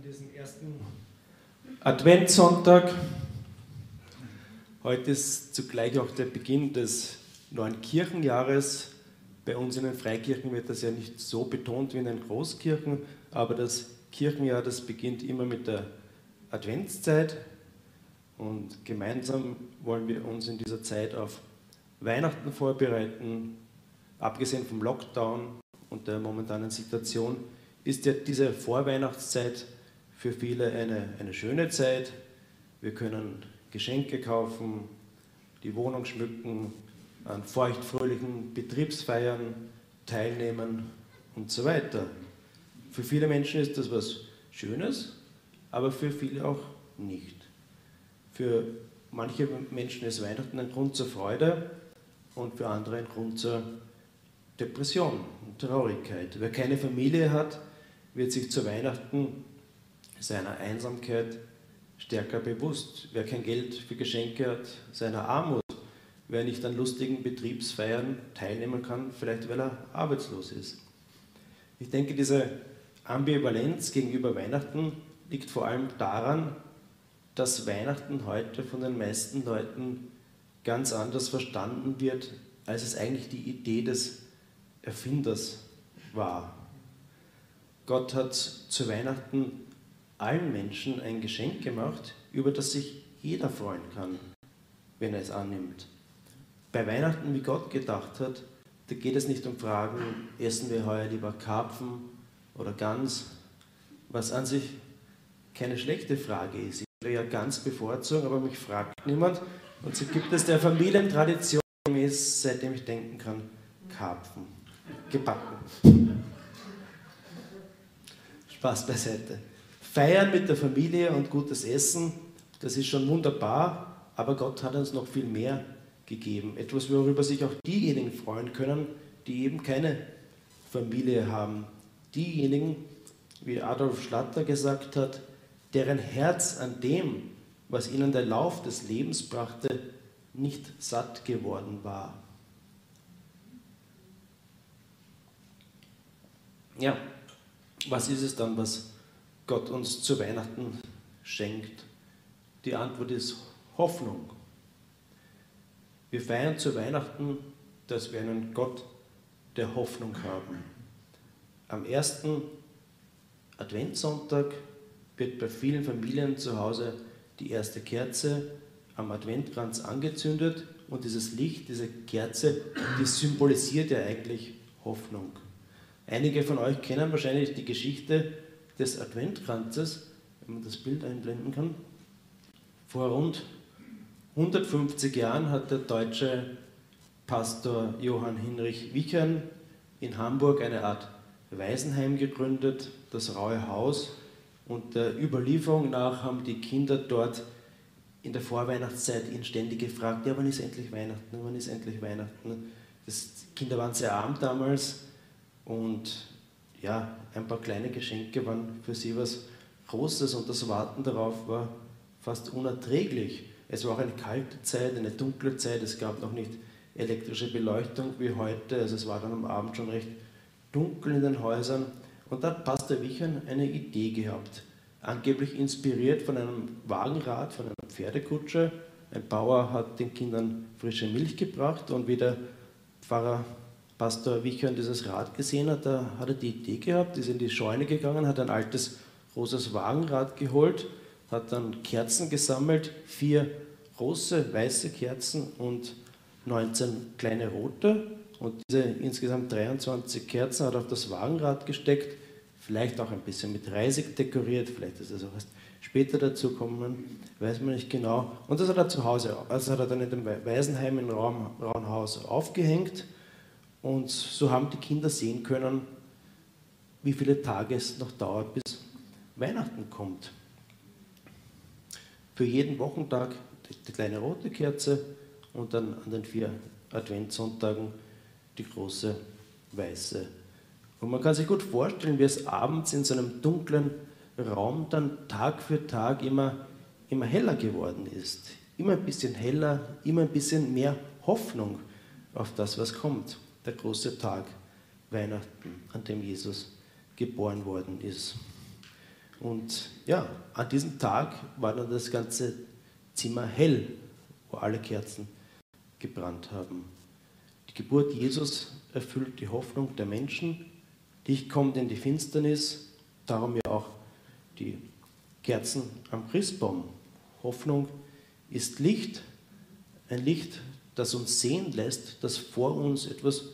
an diesem ersten Adventssonntag. Heute ist zugleich auch der Beginn des neuen Kirchenjahres. Bei uns in den Freikirchen wird das ja nicht so betont wie in den Großkirchen, aber das Kirchenjahr, das beginnt immer mit der Adventszeit und gemeinsam wollen wir uns in dieser Zeit auf Weihnachten vorbereiten. Abgesehen vom Lockdown und der momentanen Situation ist ja diese Vorweihnachtszeit für viele eine, eine schöne Zeit. Wir können Geschenke kaufen, die Wohnung schmücken, an feuchtfröhlichen Betriebsfeiern teilnehmen und so weiter. Für viele Menschen ist das was Schönes, aber für viele auch nicht. Für manche Menschen ist Weihnachten ein Grund zur Freude und für andere ein Grund zur Depression und Traurigkeit. Wer keine Familie hat, wird sich zu Weihnachten seiner Einsamkeit stärker bewusst. Wer kein Geld für Geschenke hat, seiner Armut. Wer nicht an lustigen Betriebsfeiern teilnehmen kann, vielleicht weil er arbeitslos ist. Ich denke, diese Ambivalenz gegenüber Weihnachten liegt vor allem daran, dass Weihnachten heute von den meisten Leuten ganz anders verstanden wird, als es eigentlich die Idee des Erfinders war. Gott hat zu Weihnachten allen Menschen ein Geschenk gemacht, über das sich jeder freuen kann, wenn er es annimmt. Bei Weihnachten, wie Gott gedacht hat, da geht es nicht um Fragen, essen wir heuer lieber Karpfen oder Gans, was an sich keine schlechte Frage ist. Ich würde ja ganz bevorzugen, aber mich fragt niemand. Und so gibt es der Familientradition gemäß, seitdem ich denken kann, Karpfen. Gebacken. Spaß beiseite. Feiern mit der Familie und gutes Essen, das ist schon wunderbar, aber Gott hat uns noch viel mehr gegeben. Etwas, worüber sich auch diejenigen freuen können, die eben keine Familie haben. Diejenigen, wie Adolf Schlatter gesagt hat, deren Herz an dem, was ihnen der Lauf des Lebens brachte, nicht satt geworden war. Ja, was ist es dann, was Gott uns zu Weihnachten schenkt? Die Antwort ist Hoffnung. Wir feiern zu Weihnachten, dass wir einen Gott der Hoffnung haben. Am ersten Adventssonntag wird bei vielen Familien zu Hause die erste Kerze am Adventkranz angezündet und dieses Licht, diese Kerze, die symbolisiert ja eigentlich Hoffnung. Einige von euch kennen wahrscheinlich die Geschichte des Adventkranzes, wenn man das Bild einblenden kann. Vor rund 150 Jahren hat der deutsche Pastor Johann Hinrich Wichern in Hamburg eine Art Waisenheim gegründet, das Raue Haus. Und der Überlieferung nach haben die Kinder dort in der Vorweihnachtszeit ihn ständig gefragt, ja, wann ist endlich Weihnachten, wann ist endlich Weihnachten. Das, die Kinder waren sehr arm damals und ja, ein paar kleine Geschenke waren für sie was Großes und das Warten darauf war fast unerträglich. Es war auch eine kalte Zeit, eine dunkle Zeit, es gab noch nicht elektrische Beleuchtung wie heute, also es war dann am Abend schon recht dunkel in den Häusern und da hat Pastor Wichern eine Idee gehabt, angeblich inspiriert von einem Wagenrad, von einer Pferdekutsche. Ein Bauer hat den Kindern frische Milch gebracht und wie der Pfarrer Pastor Wichern dieses Rad gesehen hat, da hat er die Idee gehabt, ist in die Scheune gegangen, hat ein altes großes Wagenrad geholt, hat dann Kerzen gesammelt, vier große weiße Kerzen und 19 kleine rote. Und diese insgesamt 23 Kerzen hat er auf das Wagenrad gesteckt, vielleicht auch ein bisschen mit Reisig dekoriert, vielleicht ist es auch erst später dazu kommen, weiß man nicht genau. Und das hat er zu Hause, also hat er dann in dem Waisenheim im Raunhaus aufgehängt und so haben die Kinder sehen können, wie viele Tage es noch dauert, bis Weihnachten kommt. Für jeden Wochentag die kleine rote Kerze und dann an den vier Adventssonntagen die große weiße. Und man kann sich gut vorstellen, wie es abends in so einem dunklen Raum dann Tag für Tag immer, immer heller geworden ist. Immer ein bisschen heller, immer ein bisschen mehr Hoffnung auf das, was kommt der große Tag Weihnachten, an dem Jesus geboren worden ist. Und ja, an diesem Tag war dann das ganze Zimmer hell, wo alle Kerzen gebrannt haben. Die Geburt Jesus erfüllt die Hoffnung der Menschen. Licht kommt in die Finsternis, darum ja auch die Kerzen am Christbaum. Hoffnung ist Licht, ein Licht, das uns sehen lässt, dass vor uns etwas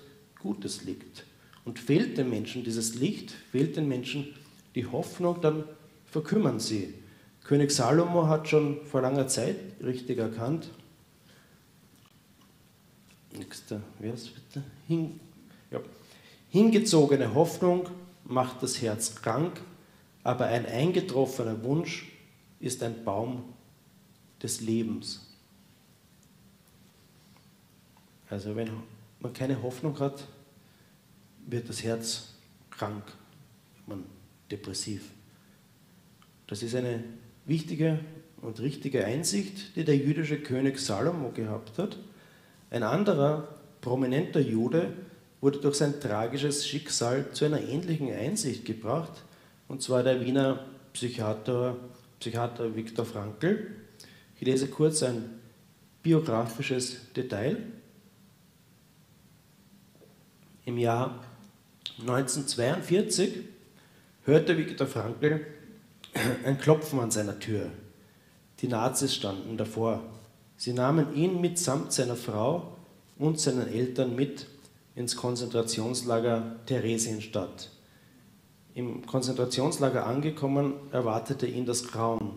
Gutes liegt. Und fehlt den Menschen dieses Licht, fehlt den Menschen die Hoffnung, dann verkümmern sie. König Salomo hat schon vor langer Zeit richtig erkannt, nächster Vers bitte, Hin, ja. hingezogene Hoffnung macht das Herz krank, aber ein eingetroffener Wunsch ist ein Baum des Lebens. Also wenn man keine Hoffnung hat, wird das Herz krank, man depressiv. Das ist eine wichtige und richtige Einsicht, die der jüdische König Salomo gehabt hat. Ein anderer prominenter Jude wurde durch sein tragisches Schicksal zu einer ähnlichen Einsicht gebracht, und zwar der Wiener Psychiater, Psychiater Viktor Frankl. Ich lese kurz ein biografisches Detail. Im Jahr 1942 hörte Viktor Frankl ein Klopfen an seiner Tür. Die Nazis standen davor. Sie nahmen ihn mitsamt seiner Frau und seinen Eltern mit ins Konzentrationslager Theresienstadt. Im Konzentrationslager angekommen, erwartete ihn das Grauen.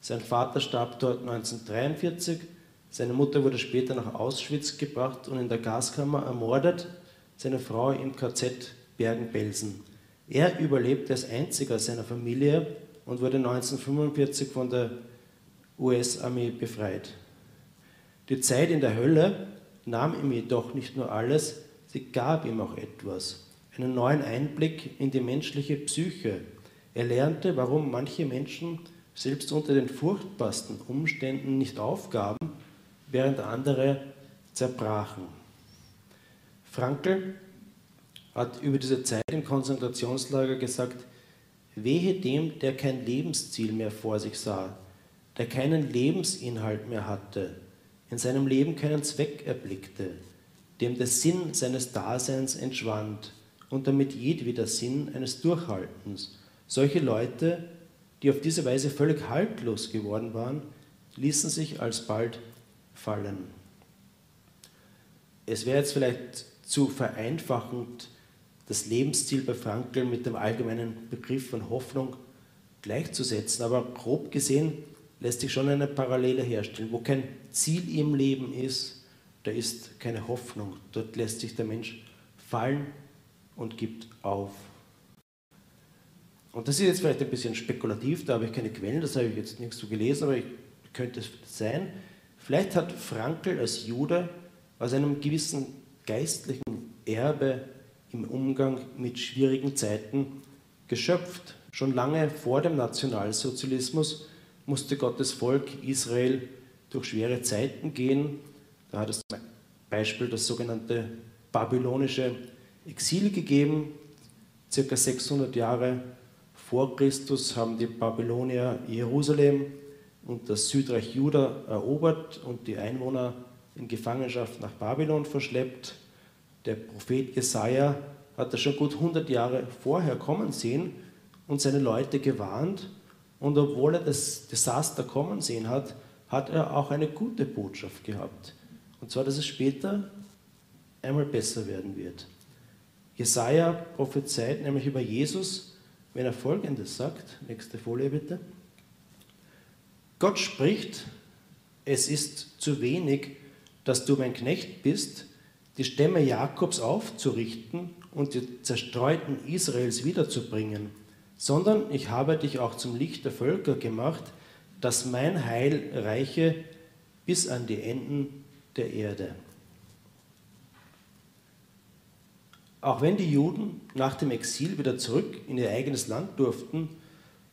Sein Vater starb dort 1943, seine Mutter wurde später nach Auschwitz gebracht und in der Gaskammer ermordet seine Frau im KZ Bergen-Belsen. Er überlebte als einziger seiner Familie und wurde 1945 von der US-Armee befreit. Die Zeit in der Hölle nahm ihm jedoch nicht nur alles, sie gab ihm auch etwas, einen neuen Einblick in die menschliche Psyche. Er lernte, warum manche Menschen selbst unter den furchtbarsten Umständen nicht aufgaben, während andere zerbrachen. Frankl hat über diese Zeit im Konzentrationslager gesagt, wehe dem, der kein Lebensziel mehr vor sich sah, der keinen Lebensinhalt mehr hatte, in seinem Leben keinen Zweck erblickte, dem der Sinn seines Daseins entschwand und damit jedweder Sinn eines Durchhaltens. Solche Leute, die auf diese Weise völlig haltlos geworden waren, ließen sich alsbald fallen. Es wäre jetzt vielleicht zu vereinfachend, das Lebensziel bei Frankl mit dem allgemeinen Begriff von Hoffnung gleichzusetzen, aber grob gesehen lässt sich schon eine Parallele herstellen. Wo kein Ziel im Leben ist, da ist keine Hoffnung. Dort lässt sich der Mensch fallen und gibt auf. Und das ist jetzt vielleicht ein bisschen spekulativ, da habe ich keine Quellen, das habe ich jetzt nichts so gelesen, aber ich, könnte es sein. Vielleicht hat Frankl als Jude aus einem gewissen geistlichen Erbe im Umgang mit schwierigen Zeiten geschöpft. Schon lange vor dem Nationalsozialismus musste Gottes Volk Israel durch schwere Zeiten gehen. Da hat es zum Beispiel das sogenannte babylonische Exil gegeben. Circa 600 Jahre vor Christus haben die Babylonier Jerusalem und das Südreich Juda erobert und die Einwohner in Gefangenschaft nach Babylon verschleppt. Der Prophet Jesaja hat das schon gut 100 Jahre vorher kommen sehen und seine Leute gewarnt. Und obwohl er das Desaster kommen sehen hat, hat er auch eine gute Botschaft gehabt. Und zwar, dass es später einmal besser werden wird. Jesaja prophezeit nämlich über Jesus, wenn er folgendes sagt: nächste Folie bitte. Gott spricht: Es ist zu wenig, dass du mein Knecht bist, die Stämme Jakobs aufzurichten und die zerstreuten Israels wiederzubringen, sondern ich habe dich auch zum Licht der Völker gemacht, dass mein Heil reiche bis an die Enden der Erde. Auch wenn die Juden nach dem Exil wieder zurück in ihr eigenes Land durften,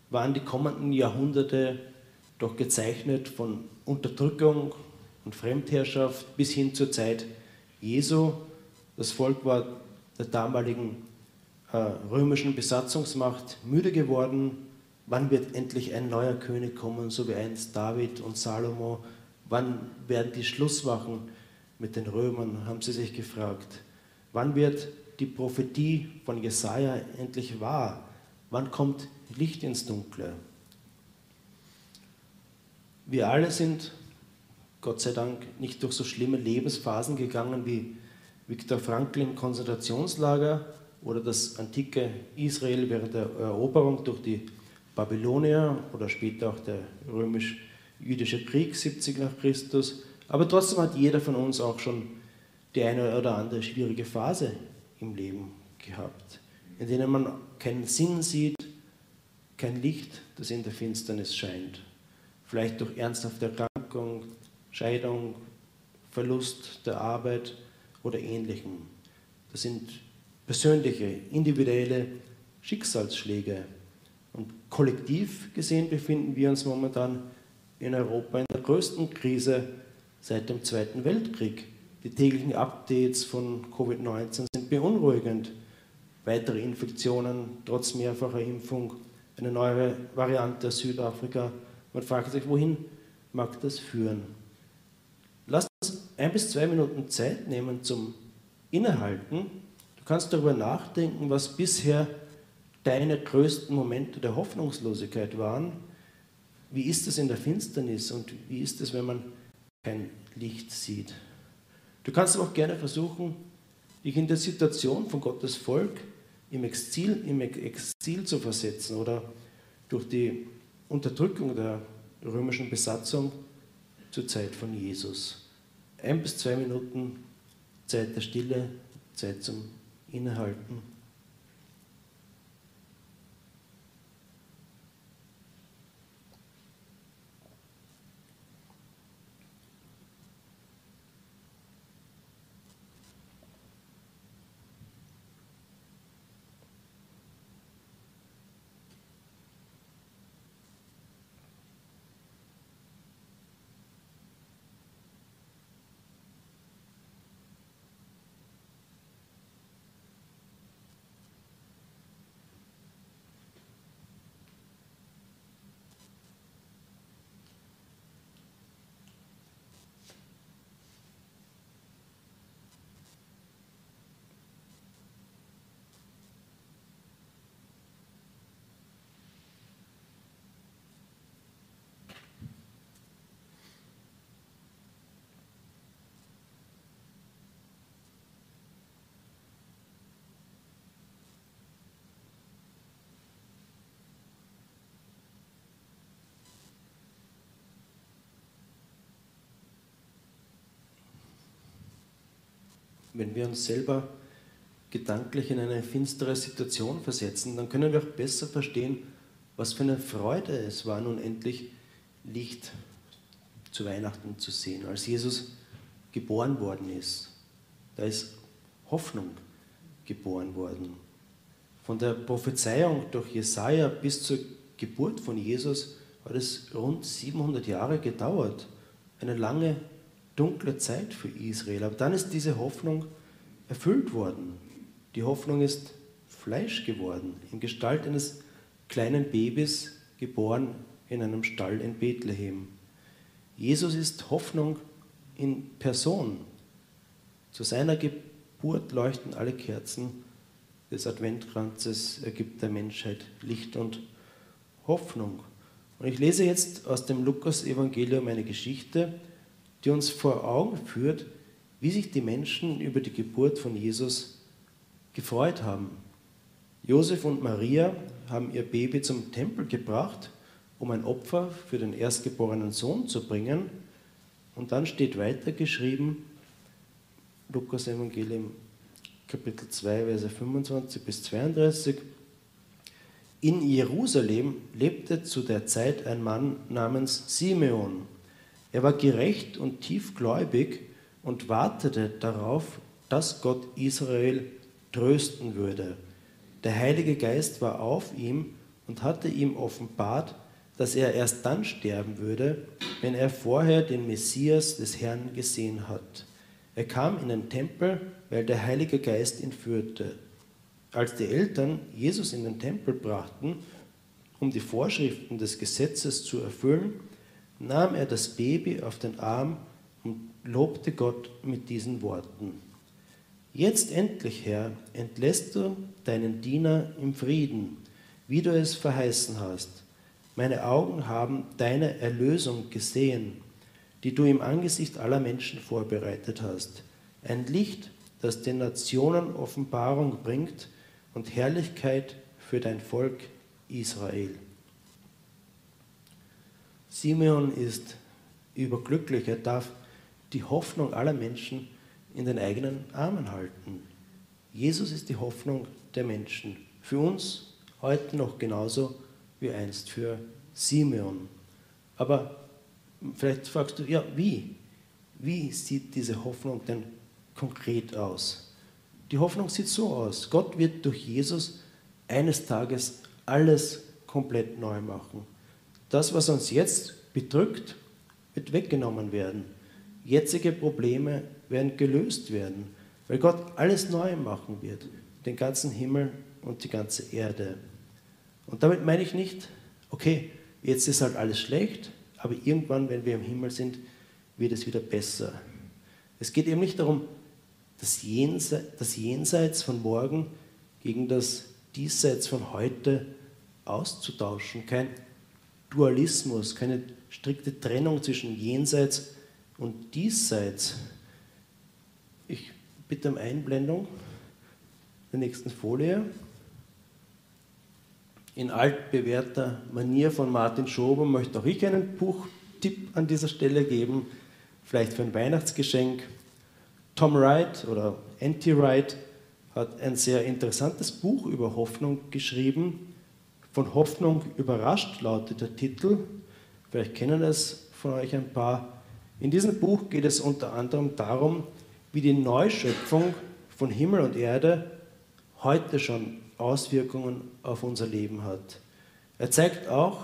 waren die kommenden Jahrhunderte doch gezeichnet von Unterdrückung und Fremdherrschaft bis hin zur Zeit Jesu. Das Volk war der damaligen äh, römischen Besatzungsmacht müde geworden. wann wird endlich ein neuer König kommen, so wie einst David und Salomo? Wann werden die Schluss machen mit den Römern, haben sie sich gefragt. Wann wird die Prophetie von Jesaja endlich wahr? Wann kommt Licht ins Dunkle? Wir alle sind, Gott sei Dank, nicht durch so schlimme Lebensphasen gegangen wie Viktor Frankl im Konzentrationslager oder das antike Israel während der Eroberung durch die Babylonier oder später auch der römisch-jüdische Krieg 70 nach Christus. Aber trotzdem hat jeder von uns auch schon die eine oder andere schwierige Phase im Leben gehabt, in denen man keinen Sinn sieht, kein Licht, das in der Finsternis scheint. Vielleicht durch ernsthafte Erkrankung, Scheidung, Verlust der Arbeit oder ähnlichem. Das sind persönliche, individuelle Schicksalsschläge. Und kollektiv gesehen befinden wir uns momentan in Europa in der größten Krise seit dem Zweiten Weltkrieg. Die täglichen Updates von Covid-19 sind beunruhigend. Weitere Infektionen trotz mehrfacher Impfung, eine neue Variante aus Südafrika. Man fragt sich, wohin mag das führen? Lass uns ein bis zwei Minuten Zeit nehmen zum Innehalten. Du kannst darüber nachdenken, was bisher deine größten Momente der Hoffnungslosigkeit waren. Wie ist es in der Finsternis und wie ist es, wenn man kein Licht sieht? Du kannst aber auch gerne versuchen, dich in der Situation von Gottes Volk im Exil, im Exil zu versetzen oder durch die Unterdrückung der römischen Besatzung zur Zeit von Jesus. Ein bis zwei Minuten Zeit der Stille, Zeit zum Innehalten. Wenn wir uns selber gedanklich in eine finstere Situation versetzen, dann können wir auch besser verstehen, was für eine Freude es war, nun endlich Licht zu Weihnachten zu sehen. Als Jesus geboren worden ist, da ist Hoffnung geboren worden. Von der Prophezeiung durch Jesaja bis zur Geburt von Jesus hat es rund 700 Jahre gedauert. Eine lange dunkle Zeit für Israel. Aber dann ist diese Hoffnung erfüllt worden. Die Hoffnung ist Fleisch geworden, in Gestalt eines kleinen Babys, geboren in einem Stall in Bethlehem. Jesus ist Hoffnung in Person. Zu seiner Geburt leuchten alle Kerzen des Adventkranzes, er gibt der Menschheit Licht und Hoffnung. Und ich lese jetzt aus dem Lukas-Evangelium eine Geschichte, die uns vor Augen führt, wie sich die Menschen über die Geburt von Jesus gefreut haben. Josef und Maria haben ihr Baby zum Tempel gebracht, um ein Opfer für den erstgeborenen Sohn zu bringen. Und dann steht weiter geschrieben, Lukas Evangelium Kapitel 2, Verse 25 bis 32. In Jerusalem lebte zu der Zeit ein Mann namens Simeon. Er war gerecht und tiefgläubig und wartete darauf, dass Gott Israel trösten würde. Der Heilige Geist war auf ihm und hatte ihm offenbart, dass er erst dann sterben würde, wenn er vorher den Messias des Herrn gesehen hat. Er kam in den Tempel, weil der Heilige Geist ihn führte. Als die Eltern Jesus in den Tempel brachten, um die Vorschriften des Gesetzes zu erfüllen, nahm er das Baby auf den Arm und lobte Gott mit diesen Worten. Jetzt endlich, Herr, entlässt du deinen Diener im Frieden, wie du es verheißen hast. Meine Augen haben deine Erlösung gesehen, die du im Angesicht aller Menschen vorbereitet hast. Ein Licht, das den Nationen Offenbarung bringt und Herrlichkeit für dein Volk Israel. Simeon ist überglücklich, er darf die Hoffnung aller Menschen in den eigenen Armen halten. Jesus ist die Hoffnung der Menschen. Für uns heute noch genauso wie einst für Simeon. Aber vielleicht fragst du, ja, wie? Wie sieht diese Hoffnung denn konkret aus? Die Hoffnung sieht so aus. Gott wird durch Jesus eines Tages alles komplett neu machen. Das, was uns jetzt bedrückt, wird weggenommen werden. Jetzige Probleme werden gelöst werden, weil Gott alles neu machen wird, den ganzen Himmel und die ganze Erde. Und damit meine ich nicht, okay, jetzt ist halt alles schlecht, aber irgendwann, wenn wir im Himmel sind, wird es wieder besser. Es geht eben nicht darum, das Jenseits, das Jenseits von morgen gegen das Diesseits von heute auszutauschen. Kein Dualismus, keine strikte Trennung zwischen Jenseits und Diesseits. Ich bitte um Einblendung der nächsten Folie. In altbewährter Manier von Martin Schober möchte auch ich einen Buchtipp an dieser Stelle geben, vielleicht für ein Weihnachtsgeschenk. Tom Wright oder Anti Wright hat ein sehr interessantes Buch über Hoffnung geschrieben. Von Hoffnung überrascht lautet der Titel. Vielleicht kennen es von euch ein paar. In diesem Buch geht es unter anderem darum, wie die Neuschöpfung von Himmel und Erde heute schon Auswirkungen auf unser Leben hat. Er zeigt auch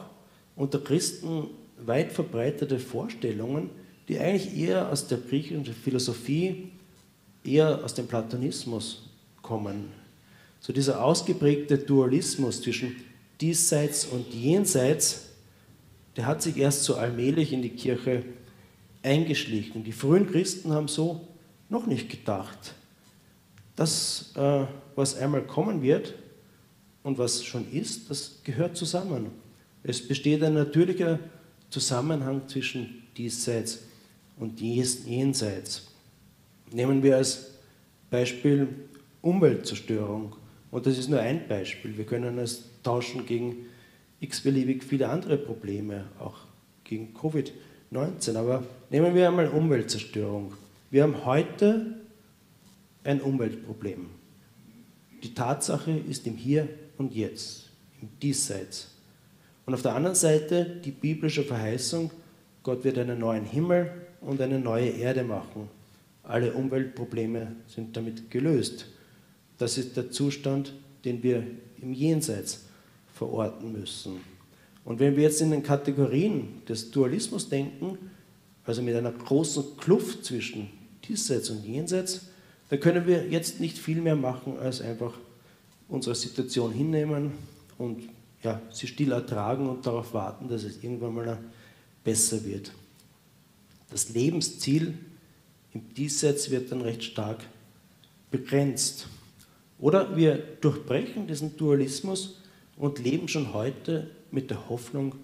unter Christen weit verbreitete Vorstellungen, die eigentlich eher aus der griechischen Philosophie, eher aus dem Platonismus kommen. So dieser ausgeprägte Dualismus zwischen diesseits und jenseits, der hat sich erst so allmählich in die Kirche eingeschlichen. Die frühen Christen haben so noch nicht gedacht. Das, äh, was einmal kommen wird und was schon ist, das gehört zusammen. Es besteht ein natürlicher Zusammenhang zwischen diesseits und jenseits. Nehmen wir als Beispiel Umweltzerstörung. Und das ist nur ein Beispiel. Wir können es tauschen gegen x-beliebig viele andere Probleme, auch gegen Covid-19. Aber nehmen wir einmal Umweltzerstörung. Wir haben heute ein Umweltproblem. Die Tatsache ist im Hier und Jetzt, im Diesseits. Und auf der anderen Seite die biblische Verheißung, Gott wird einen neuen Himmel und eine neue Erde machen. Alle Umweltprobleme sind damit gelöst. Das ist der Zustand, den wir im Jenseits verorten müssen. Und wenn wir jetzt in den Kategorien des Dualismus denken, also mit einer großen Kluft zwischen Diesseits und Jenseits, dann können wir jetzt nicht viel mehr machen, als einfach unsere Situation hinnehmen und ja, sie still ertragen und darauf warten, dass es irgendwann mal besser wird. Das Lebensziel im Diesseits wird dann recht stark begrenzt. Oder wir durchbrechen diesen Dualismus und leben schon heute mit der Hoffnung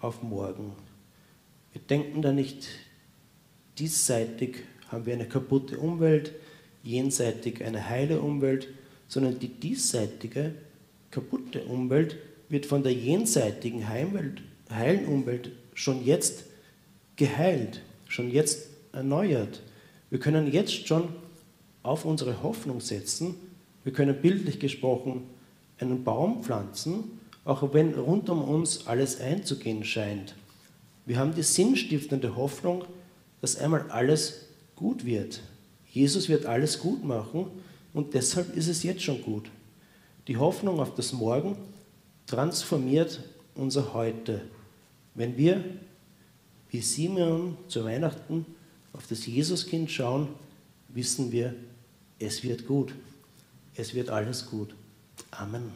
auf morgen. Wir denken da nicht diesseitig haben wir eine kaputte Umwelt, jenseitig eine heile Umwelt, sondern die diesseitige kaputte Umwelt wird von der jenseitigen Heimwelt, heilen Umwelt schon jetzt geheilt, schon jetzt erneuert. Wir können jetzt schon auf unsere Hoffnung setzen. Wir können bildlich gesprochen einen Baum pflanzen, auch wenn rund um uns alles einzugehen scheint. Wir haben die sinnstiftende Hoffnung, dass einmal alles gut wird. Jesus wird alles gut machen und deshalb ist es jetzt schon gut. Die Hoffnung auf das Morgen transformiert unser Heute. Wenn wir wie Simeon zu Weihnachten auf das Jesuskind schauen, wissen wir, es wird gut. Es wird alles gut. Amen.